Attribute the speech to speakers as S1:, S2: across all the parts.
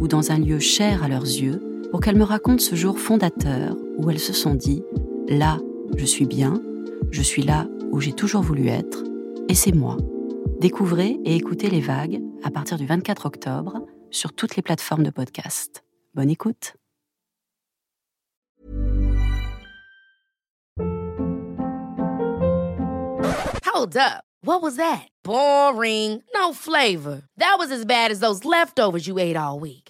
S1: ou dans un lieu cher à leurs yeux pour qu'elles me racontent ce jour fondateur où elles se sont dit ⁇ Là, je suis bien, je suis là où j'ai toujours voulu être, et c'est moi. Découvrez et écoutez les vagues à partir du 24 octobre sur toutes les plateformes de podcast. Bonne écoute.
S2: Hold up. What was that? Boring. No flavor. That was as bad as those leftovers you ate all week.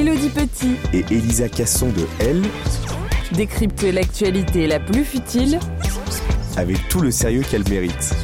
S3: Elodie Petit.
S4: Et Elisa Casson de Elle,
S3: décrypte l'actualité la plus futile.
S4: Avec tout le sérieux qu'elle mérite.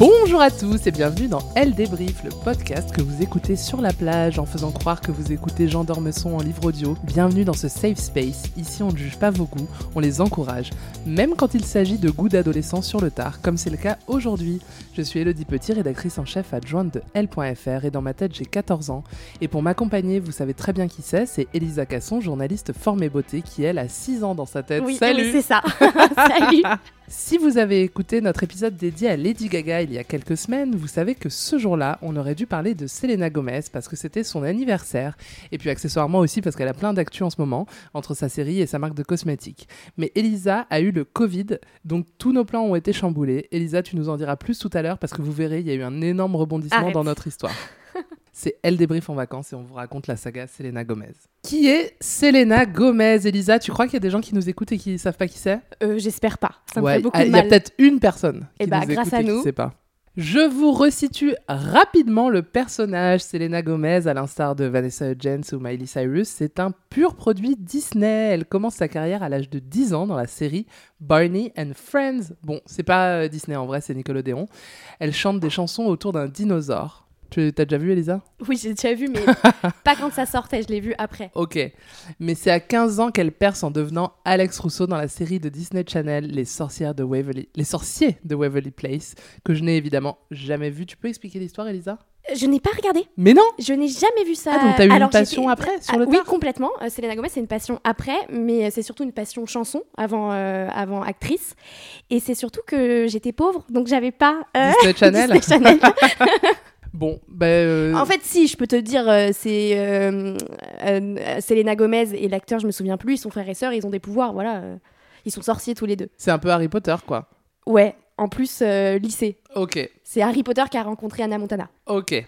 S5: Bonjour à tous et bienvenue dans Elle débrief, le podcast que vous écoutez sur la plage en faisant croire que vous écoutez Jean Dormesson en livre audio. Bienvenue dans ce safe space. Ici, on ne juge pas vos goûts, on les encourage, même quand il s'agit de goûts d'adolescents sur le tard, comme c'est le cas aujourd'hui. Je suis Elodie Petit, rédactrice en chef adjointe de L.fr et dans ma tête, j'ai 14 ans. Et pour m'accompagner, vous savez très bien qui c'est, c'est Elisa Casson, journaliste formée beauté, qui elle a 6 ans dans sa tête.
S6: Oui,
S5: Salut
S6: oui, c'est ça. Salut.
S5: Si vous avez écouté notre épisode dédié à Lady Gaga il y a quelques semaines, vous savez que ce jour-là, on aurait dû parler de Selena Gomez parce que c'était son anniversaire, et puis accessoirement aussi parce qu'elle a plein d'actu en ce moment, entre sa série et sa marque de cosmétiques. Mais Elisa a eu le Covid, donc tous nos plans ont été chamboulés. Elisa, tu nous en diras plus tout à l'heure parce que vous verrez, il y a eu un énorme rebondissement
S6: Arrête.
S5: dans notre histoire. C'est Elle débrief en vacances et on vous raconte la saga Selena Gomez. Qui est Selena Gomez Elisa, tu crois qu'il y a des gens qui nous écoutent et qui savent pas qui c'est?
S6: Euh, J'espère pas. Ça me fait beaucoup
S5: ah, Il y a peut-être une personne qui
S6: Eh bah,
S5: nous
S6: grâce
S5: écoute
S6: à
S5: et qui
S6: nous.
S5: sait pas. Je vous resitue rapidement le personnage Selena Gomez, à l'instar de Vanessa Hudgens ou Miley Cyrus. C'est un pur produit Disney. Elle commence sa carrière à l'âge de 10 ans dans la série Barney and Friends. Bon, c'est pas euh, Disney en vrai, c'est Nickelodeon. Elle chante des chansons autour d'un dinosaure. Tu t'as déjà vu, Elisa?
S6: Oui, j'ai déjà vu, mais pas quand ça sortait. Je l'ai vu après.
S5: Ok. Mais c'est à 15 ans qu'elle perce en devenant Alex Rousseau dans la série de Disney Channel Les sorcières de Waverly, Les sorciers de Waverly Place, que je n'ai évidemment jamais vu. Tu peux expliquer l'histoire, Elisa?
S6: Je n'ai pas regardé.
S5: Mais non
S6: Je n'ai jamais vu ça.
S5: Ah, donc t'as eu une passion après, sur
S6: Ah,
S5: le
S6: Oui,
S5: tard
S6: complètement. Euh, Selena Gomez, c'est une passion après, mais c'est surtout une passion chanson avant, euh, avant actrice. Et c'est surtout que j'étais pauvre, donc j'avais pas. euh,
S5: Disney Channel
S6: Disney Channel.
S5: Bon, ben. euh,
S6: En fait, si, je peux te dire, euh, c'est euh, euh, Selena Gomez et l'acteur, je me souviens plus, ils sont frères et sœurs, ils ont des pouvoirs, voilà. ils sont sorciers tous les deux.
S5: c'est un peu Harry Potter, quoi.
S6: Ouais, en plus, lycée.
S5: Ok,
S6: C'est Harry Potter qui a rencontré Anna Montana.
S5: ok.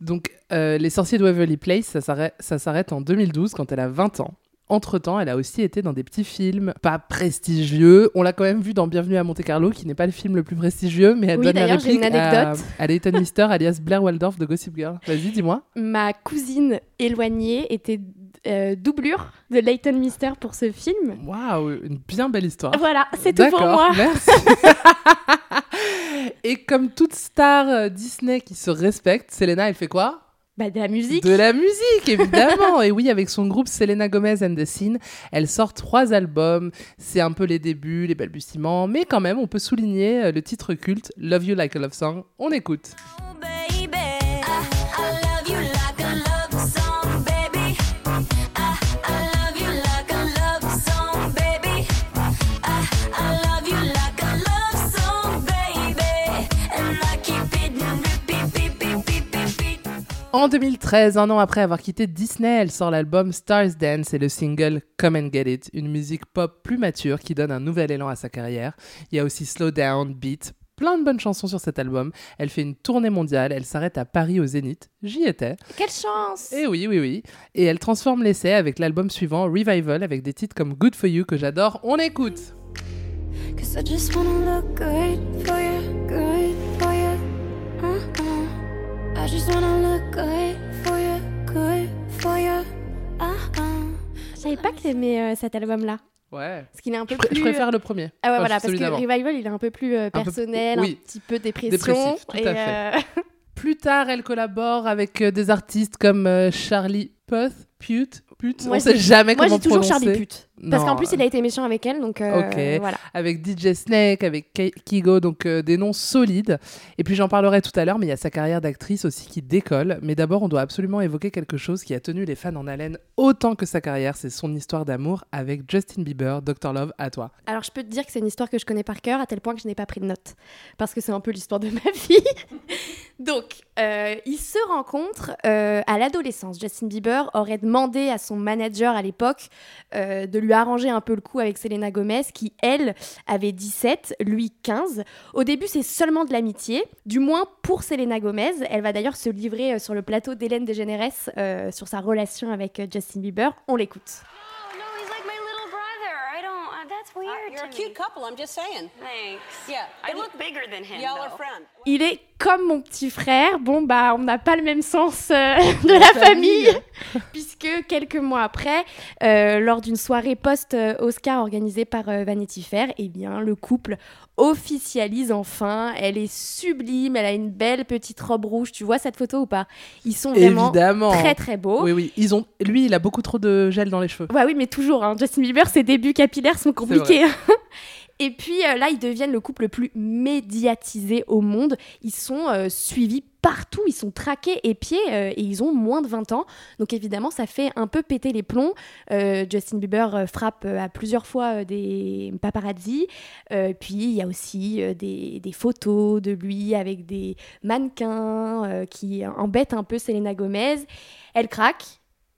S5: Donc, Les sorciers de Waverly Place, ça s'arrête en 2012 quand elle a 20 ans. Entre-temps, elle a aussi été dans des petits films pas prestigieux. On l'a quand même vu dans Bienvenue à Monte Carlo, qui n'est pas le film le plus prestigieux, mais elle
S6: Oui,
S5: donne la
S6: une
S5: réplique à,
S6: anecdote.
S5: à Leighton Mister, alias Blair Waldorf de Gossip Girl. Vas-y, dis-moi.
S6: Ma cousine éloignée était euh, doublure de Leighton Mister pour ce film.
S5: Waouh, une bien belle histoire.
S6: Voilà, c'est tout pour moi.
S5: Merci. Et comme toute star euh, Disney qui se respecte, Selena, elle fait quoi?
S6: Bah, de la musique.
S5: De la musique, évidemment. Et oui, avec son groupe Selena Gomez and the Scene, elle sort trois albums. C'est un peu les débuts, les balbutiements, mais quand même, on peut souligner euh, le titre culte Love You Like a Love Song. On écoute.
S7: love you like a love song, baby. I, I love
S5: En 2013, un an après avoir quitté Disney, elle sort l'album Stars Dance et le single Come and Get It, une musique pop plus mature qui donne un nouvel élan à sa carrière. Il y a aussi Slow Down, Beat, plein de bonnes chansons sur cet album. Elle fait une tournée mondiale, elle s'arrête à Paris au Zénith, j'y étais.
S6: Quelle chance
S5: Et oui, oui, oui. Et elle transforme l'essai avec l'album suivant, Revival, avec des titres comme Good For You que j'adore. On écoute
S7: Cause I just wanna look good for you, good for you. I just wanna look good for you, good for you. Uh-uh.
S6: Je savais pas que t'aimais euh, cet album-là.
S5: Ouais.
S6: Parce qu'il est un peu
S5: Je,
S6: plus.
S5: je préfère le premier.
S6: Ah ouais,
S5: Enfin,
S6: voilà, parce que. Revival, il est un peu plus euh,
S5: peu-
S6: personnel,
S5: oui.
S6: un petit peu dépression.
S5: Dépressif, tout
S6: et,
S5: à fait.
S6: euh,
S5: Plus tard, elle collabore avec euh, des artistes comme euh, Charlie Puth, Pute, Pute,
S6: Moi,
S5: on sait jamais
S6: Moi,
S5: comment
S6: j'ai toujours
S5: prononcer.
S6: Charlie Pute. Parce qu'en plus, il a été méchant avec elle, donc euh, voilà.
S5: avec DJ Snake, avec Kigo, donc euh, des noms solides. Et puis j'en parlerai tout à l'heure, mais il y a sa carrière d'actrice aussi qui décolle. Mais d'abord, on doit absolument évoquer quelque chose qui a tenu les fans en haleine autant que sa carrière, c'est son histoire d'amour avec Justin Bieber, Dr Love, à toi.
S6: Alors, je peux te dire que c'est une histoire que je connais par cœur, à tel point que je n'ai pas pris de notes. Parce que c'est un peu l'histoire de ma vie. Donc, euh, ils se rencontrent euh, à l'adolescence. Justin Bieber aurait demandé à son manager à l'époque euh, de lui arranger un peu le coup avec Selena Gomez, qui, elle, avait 17, lui 15. Au début, c'est seulement de l'amitié, du moins pour Selena Gomez. Elle va d'ailleurs se livrer euh, sur le plateau d'Hélène DeGeneres euh, sur sa relation avec euh, Justin Bieber. On l'écoute.
S7: Oh, no, he's like my little brother. I don't, uh, that's weird.
S8: You're a
S7: to
S8: cute
S7: me.
S8: couple, I'm just saying.
S7: Thanks.
S8: Yeah.
S7: I
S8: but
S7: look bigger than him.
S8: Y'all are
S7: though.
S8: friends.
S6: Il est comme mon petit frère. Bon, bah, on n'a pas le même sens euh, de la famille. puisque quelques mois après, euh, lors d'une soirée post-Oscar organisée par euh, Vanity Fair, eh bien, le couple officialise enfin. Elle est sublime, elle a une belle petite robe rouge. Tu vois cette photo ou pas? Ils sont vraiment
S5: Évidemment.
S6: très très beaux.
S5: Oui, oui. Ils ont... Lui, il a beaucoup trop de gel dans les cheveux.
S6: Ouais, oui, mais toujours. hein. Justin Bieber, ses débuts capillaires sont compliqués. Et puis euh, là, ils deviennent le couple le plus médiatisé au monde. Ils sont euh, suivis partout, ils sont traqués épiés euh, et ils ont moins de 20 ans. Donc évidemment, ça fait un peu péter les plombs. Euh, Justin Bieber euh, frappe à plusieurs fois des paparazzi. Puis il y a aussi des, des photos de lui avec des mannequins qui embêtent un peu Selena Gomez. Elle craque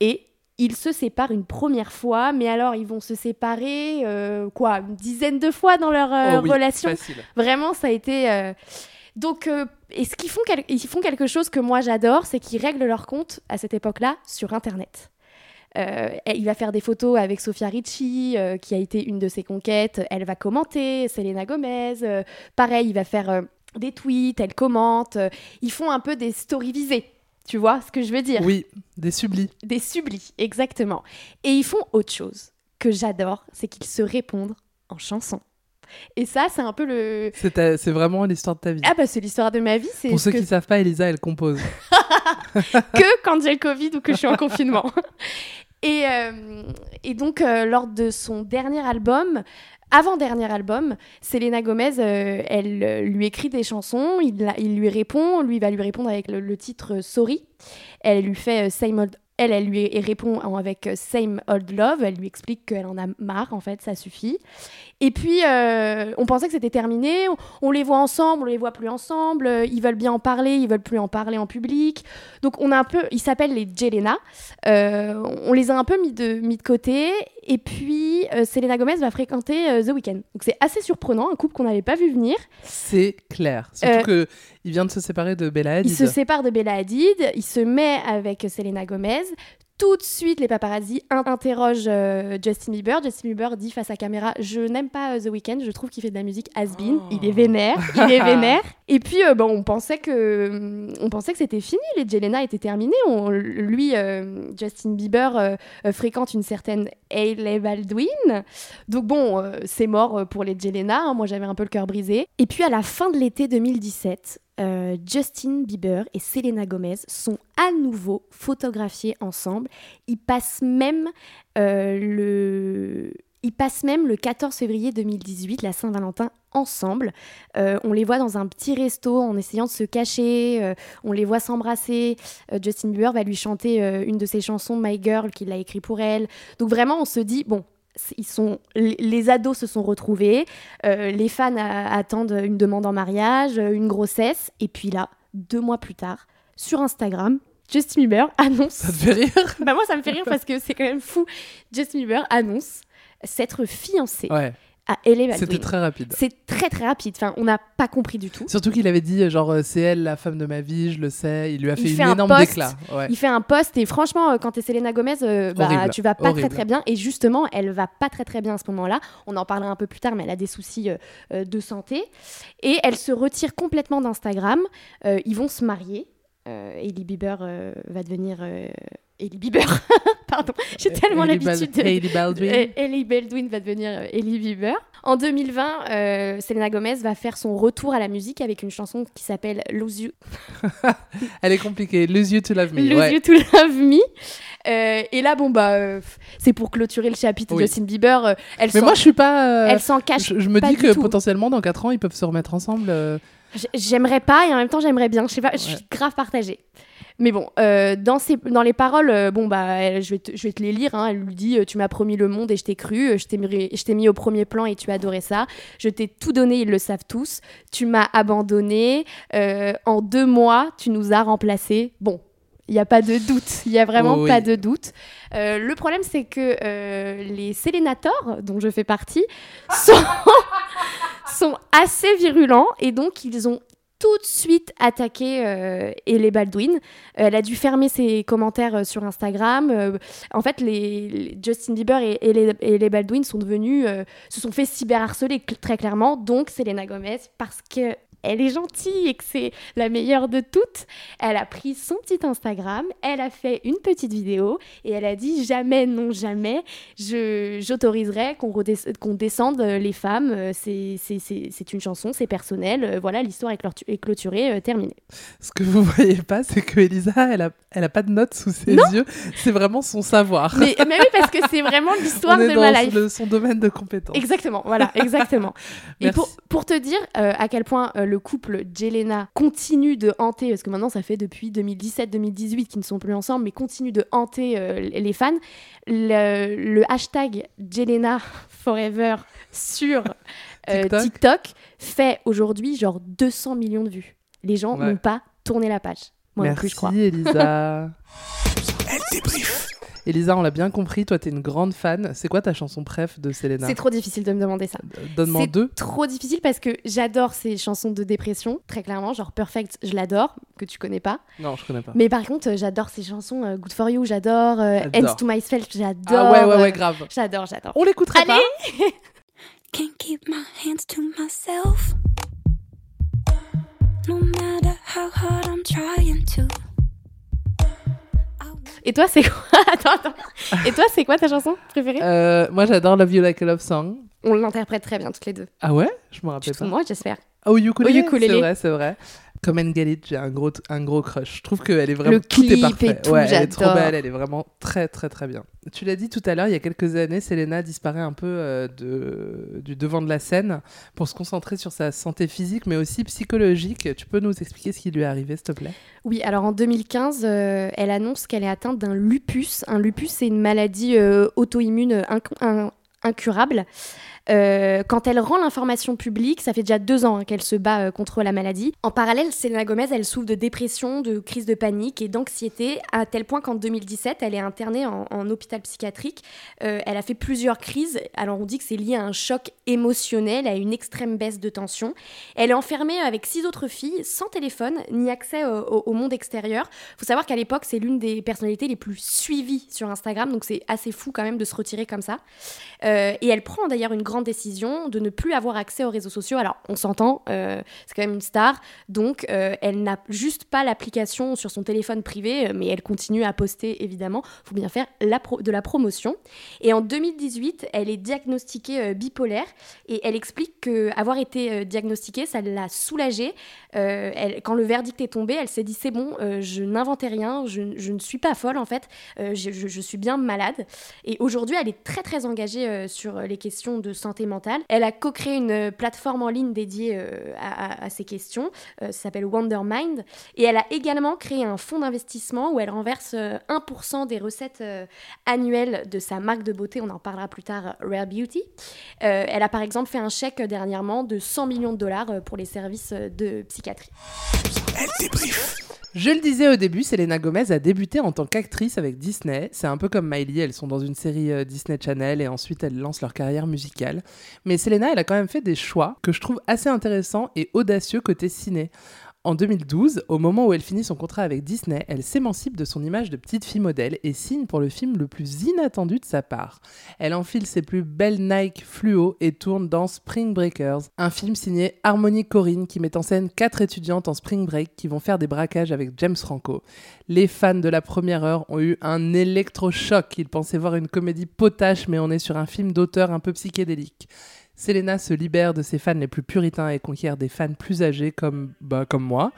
S6: et ils se séparent une première fois, mais alors ils vont se séparer euh, quoi une dizaine de fois dans leur euh,
S5: Oh oui,
S6: relation?
S5: facile.
S6: Vraiment, ça a été. euh, Donc, euh, et ce qu'ils font, quel- ils font quelque chose que moi j'adore, c'est qu'ils règlent leur compte à cette époque-là sur Internet. Euh, il va faire des photos avec Sofia Ricci, euh, qui a été une de ses conquêtes. Elle va commenter, Selena Gomez. pareil, il va faire des tweets, elle commente. ils font un peu des stories visées. Tu vois ce que je veux dire?
S5: Oui, des sublis.
S6: Des sublis, exactement. Et ils font autre chose que j'adore, c'est qu'ils se répondent en chansons. Et ça, c'est un peu le.
S5: C'est ta- c'est vraiment l'histoire de ta vie.
S6: Ah bah c'est l'histoire de ma vie, c'est
S5: Pour
S6: ce
S5: ceux
S6: que
S5: qui savent pas, Elisa, elle compose.
S6: que quand j'ai le Covid ou que je suis en confinement. Et, euh, et donc, euh, lors de son dernier album, avant-dernier album, Selena Gomez, euh, elle lui écrit des chansons, il, la- il lui répond, lui va lui répondre avec le, le titre Sorry. Elle lui fait Same Old... Elle, elle lui répond avec Same Old Love. Elle lui explique qu'elle en a marre, en fait, ça suffit. Et puis, euh, on pensait que c'était terminé. On, on les voit ensemble, on les voit plus ensemble. euh, Ils veulent bien en parler, ils veulent plus en parler en public. Donc, on a un peu. Ils s'appellent les Jelena. Euh, on les a un peu mis de, mis de côté. Et puis, euh, Selena Gomez va fréquenter The Weeknd. Donc, c'est assez surprenant, un couple qu'on n'avait pas vu venir.
S5: C'est clair. Surtout que il vient de se séparer de Bella Hadid.
S6: Il se sépare de Bella Hadid, il se met avec Selena Gomez. Tout de suite, les paparazzi in- interrogent euh, Justin Bieber. Justin Bieber dit face à caméra Je n'aime pas euh, The Weeknd, je trouve qu'il fait de la musique has-been. Il est vénère, il est vénère. Et puis, euh, bon, on pensait que, on pensait que c'était fini, les Jelena étaient terminés. On- lui, Justin Bieber, fréquente une certaine Hailey Baldwin. Donc, bon, c'est mort pour les Jelena. hein. Moi, j'avais un peu le cœur brisé. Et puis, à la fin de l'été 2017, euh, Justin Bieber et Selena Gomez sont à nouveau photographiés ensemble. Ils passent même euh, le... Ils passent même le 14 février 2018, la Saint-Valentin, ensemble. Euh, on les voit dans un petit resto en essayant de se cacher. on les voit s'embrasser. Justin Bieber va lui chanter une de ses chansons, My Girl, qu'il a écrit pour elle. Donc vraiment, on se dit, bon, ils sont, les ados se sont retrouvés, euh, les fans attendent une demande en mariage, euh, une grossesse, et puis là, deux mois plus tard, sur Instagram, Justin Bieber annonce.
S5: Ça te fait rire?
S6: Bah moi, ça me fait rire parce que c'est quand même fou. Justin Bieber annonce s'être fiancé
S5: Ouais,
S6: à Ellie
S5: c'était très rapide.
S6: C'est très très rapide. Enfin, on n'a pas compris du tout.
S5: Surtout qu'il avait dit, genre, euh, c'est elle la femme de ma vie, je le sais. Il lui a
S6: Il
S5: fait une
S6: un
S5: énorme
S6: post.
S5: déclat. Ouais.
S6: Il fait un post et franchement, euh, quand t'es Selena Gomez, euh, bah, tu vas pas
S5: horrible.
S6: très très bien. Et justement, elle va pas très très bien à ce moment-là. On en parlera un peu plus tard, mais elle a des soucis euh, euh, de santé. Et elle se retire complètement d'Instagram. Euh, ils vont se marier. Euh, Hailey Bieber euh, va devenir... Euh, Hailey Bieber, pardon, j'ai tellement
S5: Hailey Bal-
S6: l'habitude de...
S5: Hailey Baldwin.
S6: Euh, Hailey Baldwin va devenir euh, Hailey Bieber. En 2020, euh, Selena Gomez va faire son retour à la musique avec une chanson qui s'appelle Lose You,
S5: Elle est compliquée. Lose you to love me.
S6: Lose
S5: ouais.
S6: You to Love Me. Euh, et là, bon, bah, euh, c'est pour clôturer le chapitre
S5: Oui.
S6: de Justin Bieber. euh, elle
S5: Mais moi, je suis pas. euh,
S6: elle s'en cache.
S5: je, je me
S6: pas
S5: dis que
S6: tout.
S5: potentiellement, dans 4 ans, ils peuvent se remettre ensemble. euh,
S6: J'aimerais pas et en même temps, j'aimerais bien. Je sais pas, je suis
S5: Ouais.
S6: grave partagée. Mais bon, euh, dans, ses- dans les paroles, euh, bon, bah, elle- je, vais te, je vais te les lire. hein. Elle lui dit euh, Tu m'as promis le monde et je t'ai cru. Je t'ai mis, je mis au premier plan et tu as adoré ça. Je t'ai tout donné, ils le savent tous. Tu m'as abandonné. Euh, en deux mois, tu nous as remplacés. Bon. Il n'y a pas de doute, il n'y a vraiment
S5: Oh oui.
S6: pas de doute. Euh, le problème, c'est que euh, les Sélénators, dont je fais partie, sont, sont assez virulents et donc ils ont tout de suite attaqué euh, Hailey Baldwin. Euh, elle a dû fermer ses commentaires euh, sur Instagram. Euh, en fait, les, Justin Bieber et Hailey Baldwin sont devenus, se sont fait cyberharceler cl- très clairement. Donc Selena Gomez, parce que elle est gentille et que c'est la meilleure de toutes, elle a pris son petit Instagram, elle a fait une petite vidéo et elle a dit jamais, non jamais, j'autoriserai qu'on qu'on descende euh, les femmes. euh, C'est c'est- c'est- c'est une chanson, c'est personnel. euh, Voilà, l'histoire est, clôturée, euh, terminée.
S5: Ce que vous voyez pas, c'est que Elisa, elle a, elle a pas de notes sous ses yeux. C'est vraiment son savoir.
S6: Mais, mais oui, parce que c'est vraiment l'histoire de
S5: dans
S6: ma life.
S5: le- son domaine de compétence.
S6: Exactement, voilà, exactement. et pour, pour te dire euh, à quel point euh, le couple Jelena continue de hanter, parce que maintenant ça fait depuis 2017-2018 qu'ils ne sont plus ensemble, mais continue de hanter euh, les fans, le, le hashtag Jelena Forever sur euh,
S5: TikTok.
S6: TikTok. fait aujourd'hui genre 200 millions de vues. Les gens
S5: Ouais.
S6: n'ont pas tourné la page. Moi non
S5: Merci,
S6: plus, je crois.
S5: Elisa.
S4: Elle débrief.
S5: Elisa, on l'a bien compris, toi, t'es une grande fan. C'est quoi ta chanson préf de Selena
S6: C'est trop difficile de me demander ça.
S5: Donne-moi
S6: C'est
S5: deux.
S6: trop difficile parce que j'adore ces chansons de dépression, très clairement. Genre Perfect, je l'adore, que tu connais pas.
S5: Non, je connais pas.
S6: Mais par contre, euh, j'adore ces chansons euh, Good for You, j'adore. euh. Ends to Myself, j'adore.
S5: Ah ouais, ouais,
S6: euh,
S5: ouais, grave.
S6: J'adore, j'adore.
S5: On l'écouterait pas
S6: Allez
S7: Can't keep my hands to myself. No matter how hard I'm trying to.
S6: Et toi, c'est quoi Attends, attends. Et toi, c'est quoi ta chanson préférée
S5: Euh, Moi, j'adore Love You Like a Love Song.
S6: On l'interprète très bien toutes les deux.
S5: Ah ouais? Je me
S6: Tu
S5: rappelle
S6: te
S5: pas.
S6: moi, j'espère.
S5: Ah, au ukulélé,
S6: ukulélé.
S5: C'est vrai, c'est vrai. Comme Engalit, j'ai un gros, un gros crush. Je trouve qu'elle est vraiment.
S6: Le
S5: tout est parfait.
S6: et tout,
S5: ouais, elle est trop belle, elle est vraiment très, très, très bien. Tu l'as dit tout à l'heure, il y a quelques années, Selena disparaît un peu euh, de, du devant de la scène pour se concentrer sur sa santé physique, mais aussi psychologique. Tu peux nous expliquer ce qui lui est arrivé, s'il te plaît?
S6: Oui, alors en 2015, euh, elle annonce qu'elle est atteinte d'un lupus. Un lupus, c'est une maladie euh, auto-immune inc- in- incurable. Euh, quand elle rend l'information publique, ça fait déjà deux ans hein, qu'elle se bat euh, contre la maladie. En parallèle, Selena Gomez, elle souffre de dépression, de crise de panique et d'anxiété, à tel point qu'en 2017, elle est internée en, hôpital psychiatrique. Euh, elle a fait plusieurs crises. Alors on dit que c'est lié à un choc émotionnel, à une extrême baisse de tension. Elle est enfermée avec six autres filles, sans téléphone, ni accès au, monde extérieur. faut savoir qu'à l'époque, c'est l'une des personnalités les plus suivies sur Instagram, donc c'est assez fou quand même de se retirer comme ça. Et elle prend d'ailleurs une grande décision de ne plus avoir accès aux réseaux sociaux. Alors, on s'entend, euh, c'est quand même une star, donc euh, elle n'a juste pas l'application sur son téléphone privé, euh, mais elle continue à poster évidemment. faut bien faire de la promotion. Et en 2018, elle est diagnostiquée bipolaire et elle explique que avoir été diagnostiquée, ça l'a soulagée. Quand le verdict est tombé, elle s'est dit c'est bon, je n'inventais rien, je, ne suis pas folle en fait, je, suis bien malade. Et aujourd'hui, elle est très très engagée sur les questions de santé mentale. Elle a co-créé une euh, plateforme en ligne dédiée euh, à, à- ces questions, euh, ça s'appelle Wondermind. Et elle a également créé un fonds d'investissement où elle renverse euh, 1% des recettes annuelles de sa marque de beauté, on en parlera plus tard, Rare Beauty. Elle a par exemple fait un chèque dernièrement de 100 millions de dollars pour les services de psychiatrie.
S5: Je le disais au début, Selena Gomez a débuté en tant qu'actrice avec Disney. C'est un peu comme Miley, elles sont dans une série euh, Disney Channel et ensuite elles lancent leur carrière musicale. Mais Selena, elle a quand même fait des choix que je trouve assez intéressants et audacieux côté ciné. En 2012, au moment où elle finit son contrat avec Disney, elle s'émancipe de son image de petite fille modèle et signe pour le film le plus inattendu de sa part. Elle enfile ses plus belles Nike fluo et tourne dans Spring Breakers, un film signé Harmony Corinne qui met en scène quatre étudiantes en spring break qui vont faire des braquages avec James Franco. Les fans de la première heure ont eu un électrochoc. Ils pensaient voir une comédie potache, mais on est sur un film d'auteur un peu psychédélique. Selena se libère de ses fans les plus puritains et conquiert des fans plus âgés comme, bah, comme moi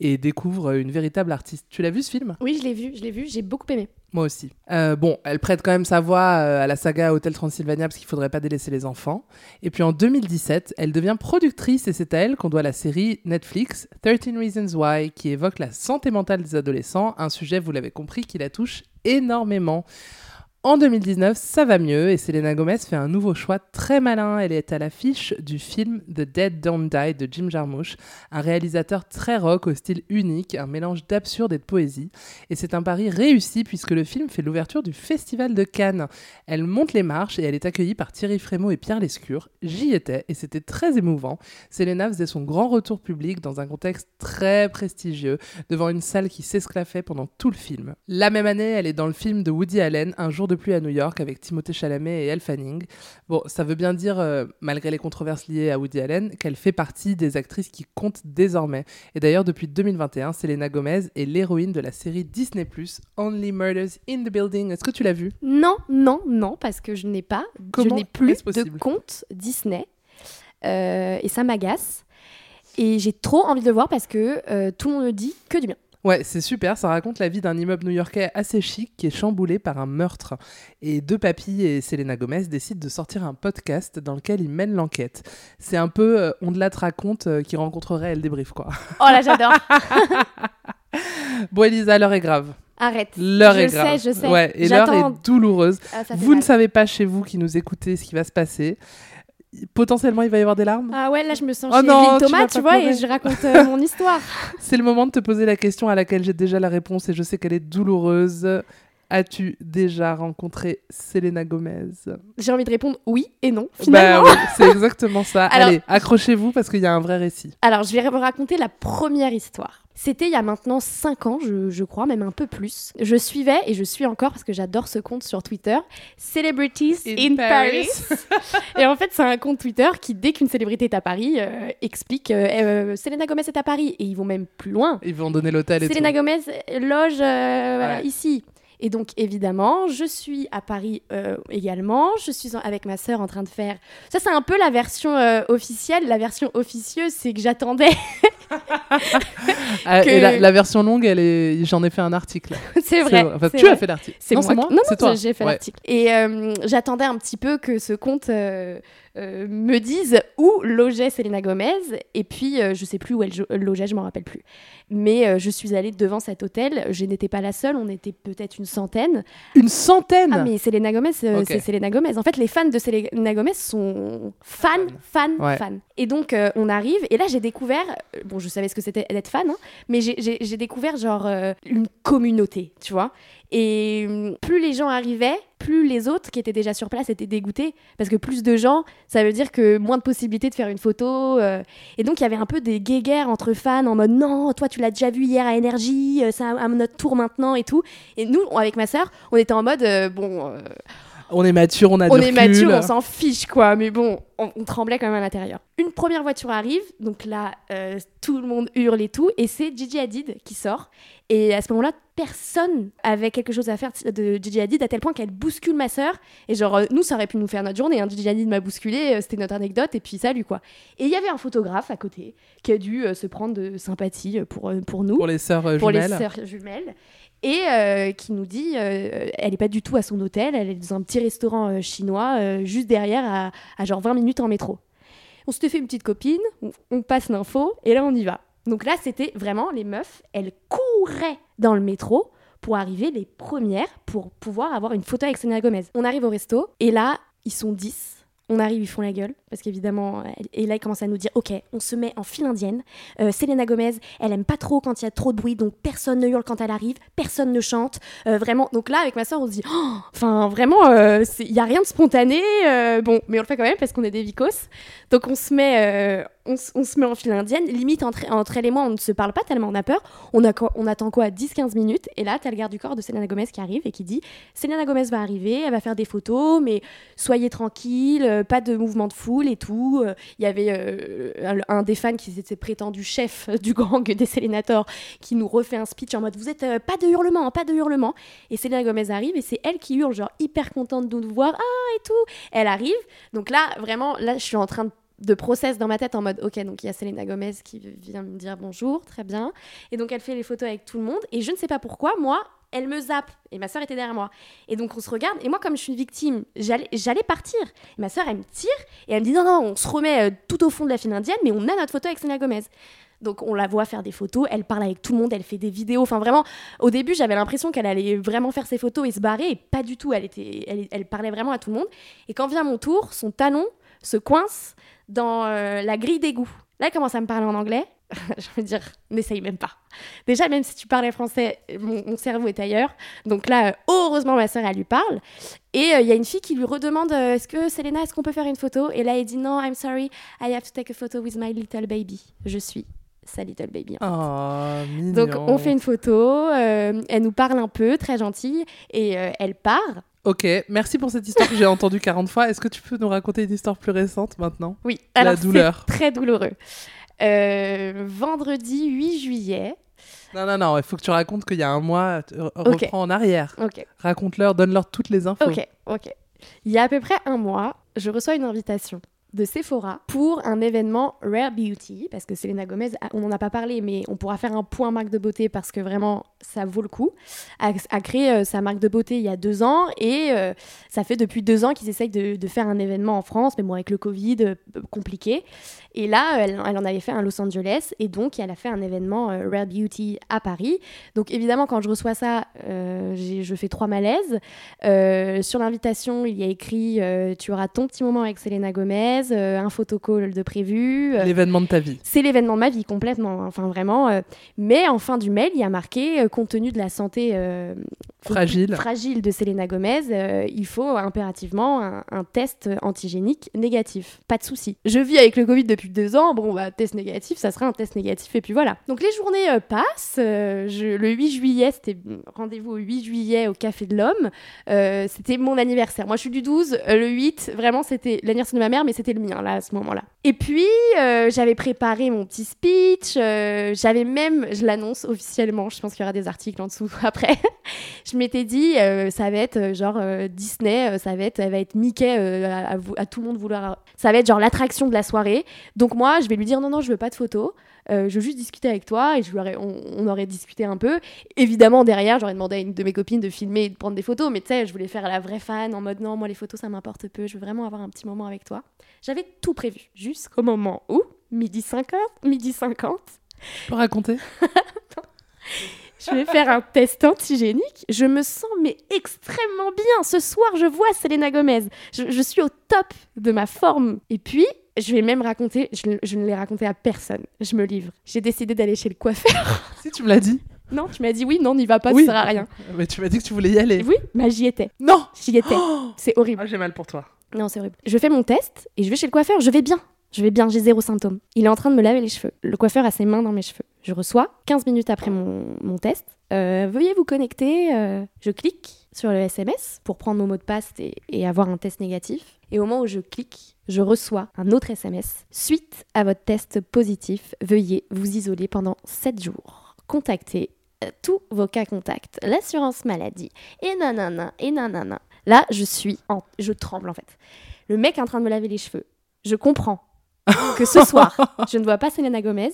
S5: et découvre une véritable artiste. Tu l'as vu ce film?
S6: Oui, je l'ai vu, je l'ai vu, j'ai beaucoup aimé.
S5: Moi aussi. Euh, bon, elle prête quand même sa voix euh, à la saga Hotel Transylvania parce qu'il faudrait pas délaisser les enfants. Et puis en 2017, elle devient productrice et c'est à elle qu'on doit la série Netflix 13 Reasons Why qui évoque la santé mentale des adolescents, un sujet, vous l'avez compris, qui la touche énormément. En 2019, ça va mieux et Selena Gomez fait un nouveau choix très malin. Elle est à l'affiche du film The Dead Don't Die de Jim Jarmusch, un réalisateur très rock au style unique, un mélange d'absurde et de poésie. Et c'est un pari réussi puisque le film fait l'ouverture du Festival de Cannes. Elle monte les marches et elle est accueillie par Thierry Frémaux et Pierre Lescure. J'y étais et c'était très émouvant. Selena faisait son grand retour public dans un contexte très prestigieux, devant une salle qui s'esclaffait pendant tout le film. La même année, elle est dans le film de Woody Allen, Un jour de pluie à New York avec Timothée Chalamet et Elle Fanning. Bon, ça veut bien dire, euh, malgré les controverses liées à Woody Allen, qu'elle fait partie des actrices qui comptent désormais. Et d'ailleurs, depuis 2021, Selena Gomez est l'héroïne de la série Disney Plus Only Murders in the Building. Est-ce que tu l'as vu
S6: Non, non, non, parce que je n'ai pas, je n'ai plus de compte Disney. Euh, et ça m'agace. Et j'ai trop envie de le voir parce que euh, tout le monde me dit que du bien.
S5: Ouais, c'est super. Ça raconte la vie d'un immeuble new-yorkais assez chic qui est chamboulé par un meurtre. Et deux papilles et Selena Gomez décident de sortir un podcast dans lequel ils mènent l'enquête. C'est un peu euh, On de la te raconte euh, qui rencontrerait Elle débrief, quoi.
S6: Oh là, j'adore.
S5: Bon, Elisa, l'heure est grave.
S6: Arrête.
S5: L'heure est grave.
S6: sais, je sais.
S5: Ouais, et l'heure est douloureuse.
S6: Ah,
S5: Vous ne savez pas chez vous qui nous écoutez ce qui va se passer. Potentiellement, il va y avoir des larmes?
S6: Ah ouais, là je me sens
S5: Oh
S6: chez
S5: non, tu
S6: Thomas, tu, vois,
S5: pleurer.
S6: et je raconte euh, mon histoire.
S5: C'est le moment de te poser la question à laquelle j'ai déjà la réponse et je sais qu'elle est douloureuse. As-tu déjà rencontré Selena Gomez?
S6: J'ai envie de répondre oui et non,
S5: Bah
S6: finalement.
S5: oui, c'est exactement ça.
S6: Alors-
S5: Allez, accrochez-vous parce qu'il y a un vrai récit.
S6: Alors, je vais vous raconter la première histoire. C'était il y a maintenant 5 ans, je, je crois, même un peu plus. Je suivais, et je suis encore parce que j'adore ce compte sur Twitter, Celebrities
S5: In
S6: in,
S5: Paris.
S6: Paris. et en fait, c'est un compte Twitter qui, dès qu'une célébrité est à Paris, euh, explique euh, euh, Selena Gomez est à Paris. Et ils vont même plus loin.
S5: Ils vont donner l'hôtel et
S6: Selena
S5: tout.
S6: Gomez loge euh,
S5: Ouais.
S6: ici. Et donc, évidemment, je suis à Paris euh, également. Je suis en- avec ma sœur en train de faire. Ça, c'est un peu la version euh, officielle. La version officieuse, c'est que j'attendais.
S5: Ah,
S6: que-
S5: Et la, la version longue, elle est... j'en ai fait un article.
S6: c'est vrai.
S5: Enfin, tu
S6: vrai.
S5: as fait l'article.
S6: C'est
S5: non,
S6: moi qui- Non,
S5: c'est
S6: non,
S5: toi.
S6: j'ai fait
S5: Ouais.
S6: l'article. Et euh, j'attendais un petit peu que ce compte euh, euh, me dise où logeait Selena Gomez. Et puis, je sais plus où elle logeait, je m'en rappelle plus. Mais je suis allée devant cet hôtel. Je n'étais pas la seule, on était peut-être une centaine.
S5: Une centaine
S6: Ah, mais Selena Gomez, c'est Selena Gomez. En fait, les fans de Selena Gomez sont fans, fans,
S5: Ouais.
S6: fans. Et donc, on arrive, et là, j'ai découvert, bon, je savais ce que c'était d'être fan, hein, mais j'ai- découvert, genre, euh, une communauté, tu vois. Et hum, plus les gens arrivaient, plus les autres qui étaient déjà sur place étaient dégoûtés. Parce que plus de gens, ça veut dire que moins de possibilités de faire une photo. euh. et donc, il y avait un peu des guéguerres entre fans en mode non, toi, tu l'as déjà vu hier à Énergie, euh, c'est à, notre tour maintenant et tout. Et nous, avec ma sœur, on était en mode bon.
S5: On est mature, on a
S6: on
S5: du
S6: est mature, on s'en fiche, quoi. Mais bon, on, on tremblait quand même à l'intérieur. Une première voiture arrive, donc là, euh, tout le monde hurle et tout, et c'est Gigi Hadid qui sort. Et à ce moment-là, personne avait quelque chose à faire de Gigi Hadid, à tel point qu'elle bouscule ma sœur. Et genre, euh, nous, ça aurait pu nous faire notre journée. Hein. Gigi Hadid m'a bousculé, euh, c'était notre anecdote, et puis salut, quoi. Et il y avait un photographe à côté qui a dû euh, se prendre de sympathie pour, euh, pour nous
S5: Pour les sœurs euh,
S6: pour les
S5: jumelles.
S6: sœurs jumelles et euh, qui nous dit euh, elle est pas du tout à son hôtel elle est dans un petit restaurant euh, chinois euh, juste derrière à, genre 20 minutes en métro. On s'était fait une petite copine on, on passe l'info et là on y va. Donc là c'était vraiment les meufs elles couraient dans le métro pour arriver les premières pour pouvoir avoir une photo avec Selena Gomez. On arrive au resto et là ils sont 10 On arrive, ils font la gueule, parce qu'évidemment, et là, ils commencent à nous dire, ok, on se met en file indienne. Euh, Selena Gomez, elle aime pas trop quand il y a trop de bruit, donc personne ne hurle quand elle arrive, personne ne chante. Euh, vraiment, donc là, avec ma soeur, on se dit, Oh, enfin, vraiment, euh, il y a rien de spontané. euh, bon, mais on le fait quand même parce qu'on est des vicos. Donc on se met, euh, on, se met en file indienne. Limite, entre, entre elle et moi, on ne se parle pas tellement on a peur. On, attend quoi 10-15 minutes. Et là, t'as le garde du corps de Selena Gomez qui arrive et qui dit Selena Gomez va arriver, elle va faire des photos, mais soyez tranquille, euh, pas de mouvement de foule et tout. Euh, Il y avait euh, un, des fans qui était prétendu chef du gang des Selenators qui nous refait un speech en mode Vous êtes euh, pas de hurlement, pas de hurlement. Et Selena Gomez arrive et c'est elle qui hurle, genre hyper contente de nous voir, ah et tout. Elle arrive. Donc là, vraiment, là, je suis en train de de process dans ma tête en mode ok donc il y a Selena Gomez qui vient me dire bonjour très bien. Et donc elle fait les photos avec tout le monde. Et je ne sais pas pourquoi moi elle me zappe. Et ma soeur était derrière moi. Et donc on se regarde. Et moi comme je suis une victime j'allais partir. Et ma soeur elle me tire. Et elle me dit non non on se remet euh, tout au fond de la file indienne mais on a notre photo avec Selena Gomez. Donc on la voit faire des photos, elle parle avec tout le monde, elle fait des vidéos. Enfin vraiment, au début j'avais l'impression qu'elle allait vraiment faire ses photos et se barrer, et pas du tout. Elle était, elle, elle parlait vraiment à tout le monde. Et quand vient mon tour, son talon se coince dans euh, la grille d'égout. Là, elle commence à me parler en anglais. Je veux dire, n'essaye même pas. Déjà, même si tu parlais français, mon, mon cerveau est ailleurs. Donc là, euh, heureusement, ma soeur, elle lui parle. Et euh, il y a une fille qui lui redemande euh, Est-ce que, Selena, est-ce qu'on peut faire une photo? Et là, elle dit Non, I'm sorry, I have to take a photo with my little baby. Je suis sa little baby. en fait.
S5: Oh.
S6: Donc on fait une photo, euh, elle nous parle un peu, très gentille, et euh, elle part.
S5: Ok, merci pour cette histoire que j'ai entendue 40 fois. Est-ce que tu peux nous raconter une histoire plus récente maintenant?
S6: Oui,
S5: La
S6: alors
S5: douleur.
S6: c'est très douloureux. Euh, vendredi 8 juillet.
S5: Non, non, non, il faut que tu racontes qu'il y a un mois, reprends en arrière.
S6: Ok,
S5: Raconte-leur, donne-leur toutes les infos.
S6: ok, ok. Il y a à peu près un mois, je reçois une invitation de Sephora pour un événement Rare Beauty, parce que Selena Gomez, ah, on n'en a pas parlé, mais on pourra faire un point marque de beauté parce que vraiment, ça vaut le coup. A, créé euh, sa marque de beauté il y a deux ans et euh, ça fait depuis deux ans qu'ils essayent de, de faire un événement en France, mais bon, avec le Covid, euh, compliqué. Et là, elle, elle en avait fait un Los Angeles et donc elle a fait un événement euh, Rare Beauty à Paris. Donc évidemment, quand je reçois ça, euh, je fais trois malaises. Euh, sur l'invitation, il y a écrit Tu auras ton petit moment avec Selena Gomez, un photocall de prévu.
S5: L'événement de ta vie.
S6: c'est l'événement de ma vie complètement, hein. enfin vraiment. mais en fin du mail, il y a marqué, compte tenu de la santé
S5: Fragile.
S6: fragile de Selena Gomez, il faut impérativement un, un test antigénique négatif. Pas de souci. Je vis avec le Covid depuis deux ans, bon bah test négatif, ça sera un test négatif et puis voilà. Donc les journées euh, passent. euh, le 8 juillet, c'était rendez-vous au 8 juillet au Café de l'Homme. Euh, c'était mon anniversaire. Moi je suis du 12, euh, le 8, vraiment c'était l'anniversaire de ma mère, mais c'était le mien là à ce moment-là. Et puis j'avais préparé mon petit speech, j'avais même, je l'annonce officiellement, je pense qu'il y aura des articles en dessous après. je m'étais dit, ça va être genre Disney, ça va être, elle va être Mickey à, à tout le monde vouloir. Ça va être genre l'attraction de la soirée. Donc moi, je vais lui dire non, non, je veux pas de photos. Euh, je veux juste discuter avec toi et je lui aurais- on, on aurait discuté un peu. Évidemment, derrière, j'aurais demandé à une de mes copines de filmer et de prendre des photos, mais tu sais, je voulais faire la vraie fan en mode non, moi les photos ça m'importe peu, je veux vraiment avoir un petit moment avec toi. J'avais tout prévu jusqu'au moment où, midi 50, midi 50,
S5: Tu peux raconter
S6: je vais faire un test antigénique. Je me sens mais extrêmement bien. Ce soir, je vois Selena Gomez. Je, je suis au top de ma forme. Et puis, je vais même raconter, je, je ne l'ai raconté à personne. Je me livre. J'ai décidé d'aller chez le coiffeur.
S5: Si, tu me l'as dit.
S6: non, tu m'as dit oui, non, n'y va pas,
S5: oui.
S6: ça sert à rien.
S5: Mais tu m'as dit que tu voulais y aller.
S6: Oui, bah j'y étais.
S5: Non
S6: J'y étais. C'est horrible.
S5: Ah, j'ai mal pour toi.
S6: Non, c'est horrible. Je fais mon test et je vais chez le coiffeur. Je vais bien. Je vais bien, j'ai zéro symptôme. Il est en train de me laver les cheveux. Le coiffeur a ses mains dans mes cheveux. Je reçois 15 minutes après mon, mon test. euh, veuillez vous connecter. euh, je clique sur le SMS pour prendre mon mot de passe et, et avoir un test négatif. Et au moment où je clique, je reçois un autre SMS. Suite à votre test positif, veuillez vous isoler pendant 7 jours. Contactez euh, tous vos cas contacts, l'assurance maladie, et nanana, et nanana. Là, je suis en... Je tremble en fait. Le mec est en train de me laver les cheveux. Je comprends que ce soir, je ne vois pas Selena Gomez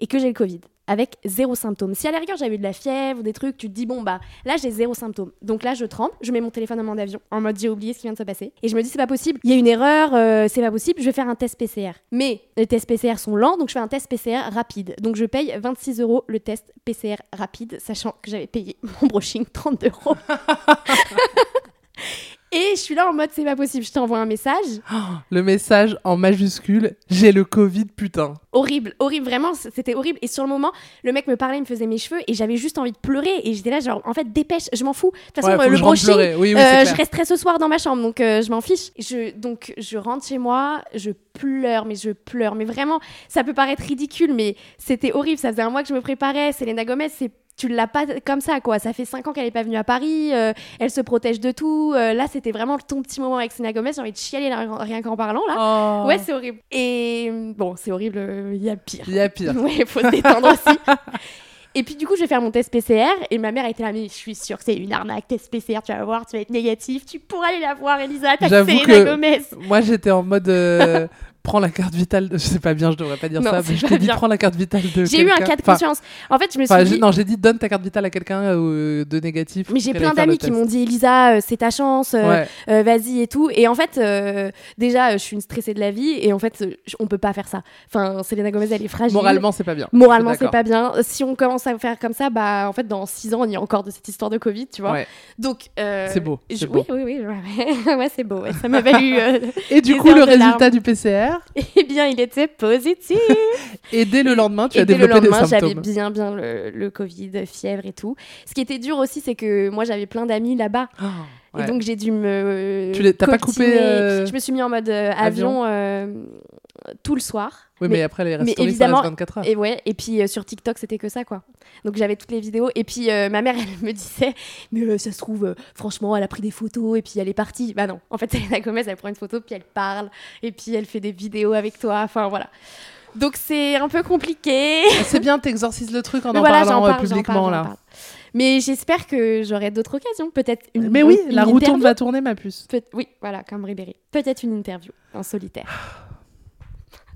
S6: et que j'ai le Covid avec zéro symptôme. Si à la rigueur j'avais eu de la fièvre des trucs, tu te dis bon bah là j'ai zéro symptôme. Donc là je tremble, je mets mon téléphone en mode avion en mode j'ai oublié ce qui vient de se passer et je me dis c'est pas possible, il y a une erreur, euh, c'est pas possible, je vais faire un test PCR. Mais les tests PCR sont lents donc je fais un test PCR rapide. Donc je paye 26 euros le test PCR rapide, sachant que j'avais payé mon brushing 32 euros. Et je suis là en mode c'est pas possible, je t'envoie un message.
S5: Le message en majuscule, j'ai le Covid, putain.
S6: Horrible, horrible, vraiment, c'était horrible. Et sur le moment, le mec me parlait, il me faisait mes cheveux et j'avais juste envie de pleurer. Et j'étais là, genre, en fait, dépêche, je m'en fous. De toute façon,
S5: Ouais,
S6: euh, le brushing.
S5: Oui, oui,
S6: euh, je resterai ce soir dans ma chambre, donc euh, je m'en fiche. Je, donc, je rentre chez moi, je pleure, mais je pleure. Mais vraiment, ça peut paraître ridicule, mais c'était horrible. Ça faisait un mois que je me préparais. Selena Gomez, c'est. Tu l'as pas comme ça, quoi. Ça fait cinq ans qu'elle est pas venue à Paris. euh, elle se protège de tout. euh, là, c'était vraiment ton petit moment avec Selena Gomez. J'ai envie de chialer là, rien qu'en parlant, là.
S5: Oh.
S6: Ouais, c'est horrible. Et bon, c'est horrible, il y a pire.
S5: Il y a pire.
S6: Ouais, faut se détendre aussi. Et puis du coup, je vais faire mon test PCR et ma mère était là, mais je suis sûre que c'est une arnaque, test PCR, tu vas voir, tu vas être négatif, tu pourras aller la voir, Elisa, t'as Selena Gomez.
S5: moi j'étais en mode euh, prends la carte vitale. de- Je sais pas bien, je devrais pas dire
S6: Non,
S5: ça, mais je t'ai dit
S6: bien.
S5: prends la carte vitale de
S6: J'ai eu un cas de
S5: Enfin,
S6: conscience. En fait, je me suis dit...
S5: non, j'ai dit donne ta carte vitale à quelqu'un euh, de négatif.
S6: Mais j'ai plein d'amis qui m'ont dit Elisa, euh, c'est ta chance, euh,
S5: Ouais.
S6: vas-y et tout. Et en fait, déjà, je suis une stressée de la vie et en fait, on peut pas faire ça. Enfin, Selena Gomez, elle est fragile.
S5: Moralement, c'est pas bien.
S6: Moralement, c'est pas bien. Si on commence à faire comme ça, bah en fait, dans 6 ans, il y a encore de cette histoire de Covid, tu vois.
S5: Ouais.
S6: Donc,
S5: C'est beau,
S6: je- oui, oui, oui, ouais, ouais, c'est beau. Ça m'a valu.
S5: Et du coup, le résultat du PCR,
S6: Eh bien, il était positif.
S5: et dès le lendemain, tu
S6: et
S5: as
S6: dès le
S5: développé
S6: lendemain,
S5: des
S6: j'avais
S5: symptômes.
S6: bien, bien le, le Covid, fièvre et tout. Ce qui était dur aussi, c'est que moi, j'avais plein d'amis là-bas.
S5: Oh,
S6: Et donc, j'ai dû me.
S5: Tu l'as- t'as pas coupé, euh,
S6: Je me suis mis en mode euh, avion, euh, tout le soir.
S5: Oui, mais, après, les
S6: mais évidemment,
S5: reste 24 heures.
S6: Et ouais, et puis euh, sur TikTok, c'était que ça, quoi. Donc j'avais toutes les vidéos. Et puis euh, ma mère, elle me disait, mais euh, ça se trouve, franchement, elle a pris des photos et puis elle est partie. Bah non, en fait, Selena Gomez, elle prend une photo, puis elle parle, et puis elle fait des vidéos avec toi. Enfin voilà. Donc c'est un peu compliqué.
S5: Ah, C'est bien, t'exorcises le truc en
S6: Mais
S5: en
S6: voilà,
S5: parlant
S6: parle,
S5: publiquement,
S6: parle,
S5: là.
S6: Mais j'espère que j'aurai d'autres occasions. Peut-être une.
S5: Mais oui,
S6: une
S5: la roue va tourner, ma puce.
S6: Peut- oui, voilà, comme Ribéry. Peut-être une interview en solitaire.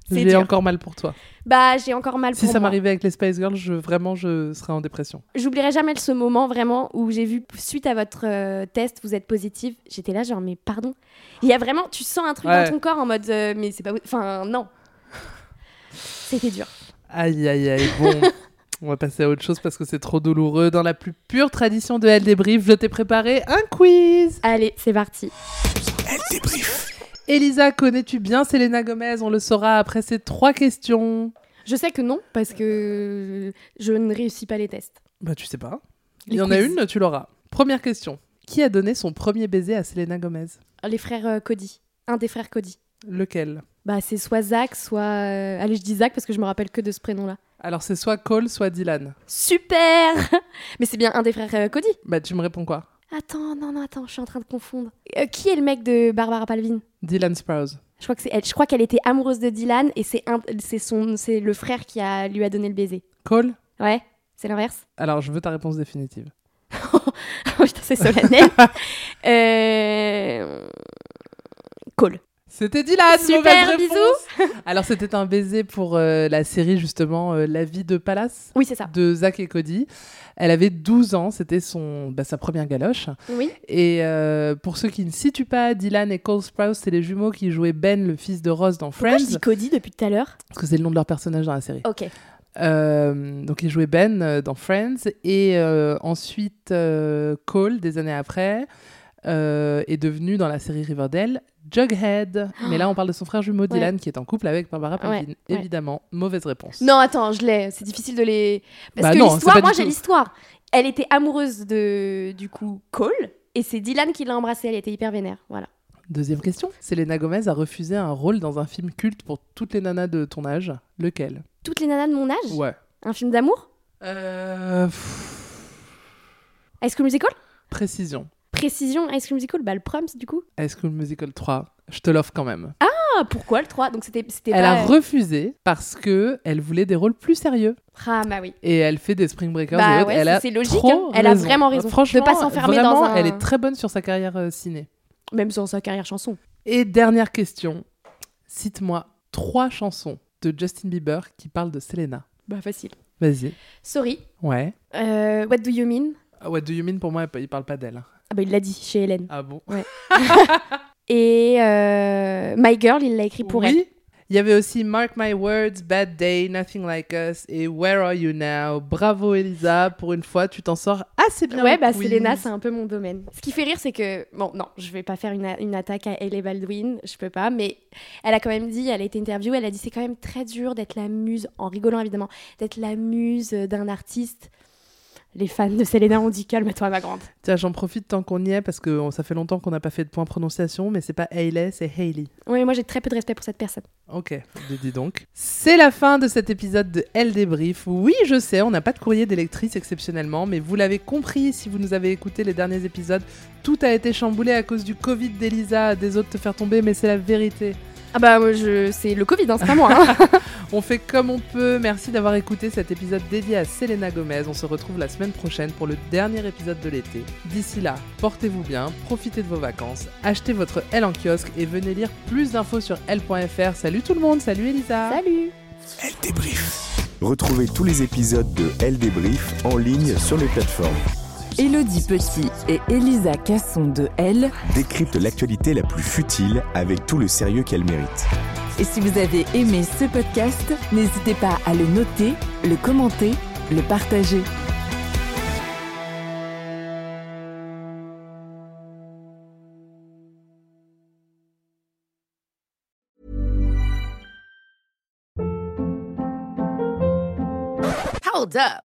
S6: C'est
S5: J'ai
S6: dur.
S5: encore mal pour toi.
S6: Bah, j'ai encore mal
S5: Si
S6: pour
S5: ça
S6: moi.
S5: m'arrivait avec les Spice Girls, je, vraiment, je serais en dépression.
S6: J'oublierai jamais ce moment vraiment où j'ai vu suite à votre euh, test vous êtes positive. J'étais là genre mais pardon. Il y a vraiment tu sens un truc
S5: Ouais.
S6: dans ton corps en mode euh, mais c'est pas enfin non. C'était dur.
S5: Aïe, aïe, aïe. Bon, on va passer à autre chose parce que c'est trop douloureux. Dans la plus pure tradition de Elle Débrief, je t'ai préparé un quiz.
S6: Allez, c'est parti.
S4: Elle débrief.
S5: Elisa, connais-tu bien Selena Gomez? On le saura après ces trois questions.
S6: Je sais que non parce que je ne réussis pas les tests.
S5: Bah, tu sais pas. Il y en a une, tu l'auras. Première question. Qui a donné son premier baiser à Selena Gomez?
S6: Les frères euh, Cody, un des frères Cody.
S5: Lequel?
S6: Bah c'est soit Zach, soit euh, allez je dis Zach parce que je me rappelle que de ce prénom-là.
S5: Alors, c'est soit Cole, soit Dylan.
S6: Super Mais c'est bien un des frères euh, Cody.
S5: Bah, tu me réponds quoi?
S6: Attends, non, non, attends, je suis en train de confondre. Euh, qui est le mec de Barbara Palvin?
S5: Dylan Sprouse.
S6: Je crois que c'est elle. Je crois qu'elle était amoureuse de Dylan et c'est un, c'est son, c'est le frère qui a lui a donné le baiser.
S5: Cole?
S6: Ouais, c'est l'inverse.
S5: Alors, je veux ta réponse définitive.
S6: Oh, putain, c'est solennel. euh... Cole.
S5: C'était Dylan
S6: Super, bisous.
S5: Alors, c'était un baiser pour euh, la série, justement, euh, La vie de Palace.
S6: Oui, c'est ça.
S5: de Zach et Cody. Elle avait 12 ans, c'était son, bah, sa première galoche.
S6: Oui.
S5: Et euh, pour ceux qui ne situent pas, Dylan et Cole Sprouse, c'est les jumeaux qui jouaient Ben, le fils de Ross, dans
S6: Pourquoi je
S5: Friends,
S6: dis Cody depuis tout à l'heure?
S5: Parce que c'est le nom de leur personnage dans la série.
S6: Ok.
S5: Euh, donc ils jouaient Ben euh, dans Friends, et euh, ensuite Cole, des années après, euh, est devenu dans la série Riverdale Jughead. Mais là, on parle de son frère jumeau Dylan, qui est en couple avec Barbara Palvin.
S6: Ouais, ouais.
S5: Évidemment, mauvaise réponse.
S6: Non, attends, je l'ai. C'est difficile de les. Parce
S5: Bah
S6: que l'histoire, moi j'ai l'histoire. Elle était amoureuse de du coup Cole et c'est Dylan qui l'a embrassée. Elle était hyper vénère. Voilà.
S5: Deuxième question. Selena Gomez a refusé un rôle dans un film culte pour toutes les nanas de ton âge. Lequel?
S6: Toutes les nanas de mon âge?
S5: Ouais.
S6: Un film d'amour?
S5: Euh, pff,
S6: High School Musical?
S5: précision.
S6: Précision. High School Musical. Bah le proms du coup.
S5: High School Musical 3. Je te l'offre quand même.
S6: Ah pourquoi le 3 Donc c'était c'était
S5: Elle
S6: pas.
S5: a refusé parce que elle voulait des rôles plus sérieux.
S6: Ah bah oui.
S5: Et elle fait des Spring Breakers.
S6: Bah
S5: et autres.
S6: ouais,
S5: elle a
S6: c'est logique,
S5: trop
S6: hein. Elle a vraiment raison.
S5: Franchement,
S6: De pas s'enfermer
S5: vraiment,
S6: dans un-
S5: Elle est très bonne sur sa carrière euh, ciné.
S6: Même sans sa carrière chanson.
S5: Et dernière question. Cite-moi trois chansons de Justin Bieber qui parlent de Selena.
S6: Bah facile.
S5: Vas-y.
S6: Sorry.
S5: Ouais.
S6: Euh, What do you mean?
S5: Ah, What do you mean pour moi Il parle pas d'elle.
S6: Ah bah il l'a dit chez Hélène.
S5: Ah bon
S6: Et euh, My Girl, il l'a écrit pour
S5: oui. Il y avait aussi Mark My Words, Bad Day, Nothing Like Us et Where Are You Now? Bravo Elisa, pour une fois, tu t'en sors assez bien.
S6: Ouais, bah. Selena, c'est un peu mon domaine. Ce qui fait rire, c'est que, bon, non, je vais pas faire une, une attaque à Ellie Baldwin, je peux pas, mais elle a quand même dit, elle a été interviewée, elle a dit c'est quand même très dur d'être la muse, en rigolant évidemment, d'être la muse d'un artiste. Les fans de Selena ont dit calme-toi, ma grande.
S5: Tiens, j'en profite tant qu'on y est parce que ça fait longtemps qu'on n'a pas fait de point prononciation, mais c'est pas Hailey, c'est Hailey.
S6: Oui, moi j'ai très peu de respect pour cette personne.
S5: Ok, dis- dis donc. C'est la fin de cet épisode de Elle débrief. Oui, je sais, on n'a pas de courrier d'électrice exceptionnellement, mais vous l'avez compris si vous nous avez écouté les derniers épisodes. Tout a été chamboulé à cause du Covid d'Elisa, des autres te faire tomber, mais c'est la vérité.
S6: Ah bah, moi, je... c'est le Covid, hein, c'est pas moi. hein.
S5: On fait comme on peut. Merci d'avoir écouté cet épisode dédié à Selena Gomez. On se retrouve la semaine prochaine pour le dernier épisode de l'été. D'ici là, portez-vous bien, profitez de vos vacances, achetez votre L en kiosque et venez lire plus d'infos sur L.fr. Salut tout le monde, salut Elisa.
S6: Salut
S4: Elle débrief.
S8: Retrouvez tous les épisodes de Elle débrief en ligne sur les plateformes.
S3: Elodie Petit et Elisa Casson de Elle.
S8: Décrypte l'actualité la plus futile avec tout le sérieux qu'elle mérite.
S3: Et si vous avez aimé ce podcast, n'hésitez pas à le noter, le commenter, le partager.
S2: Hold up.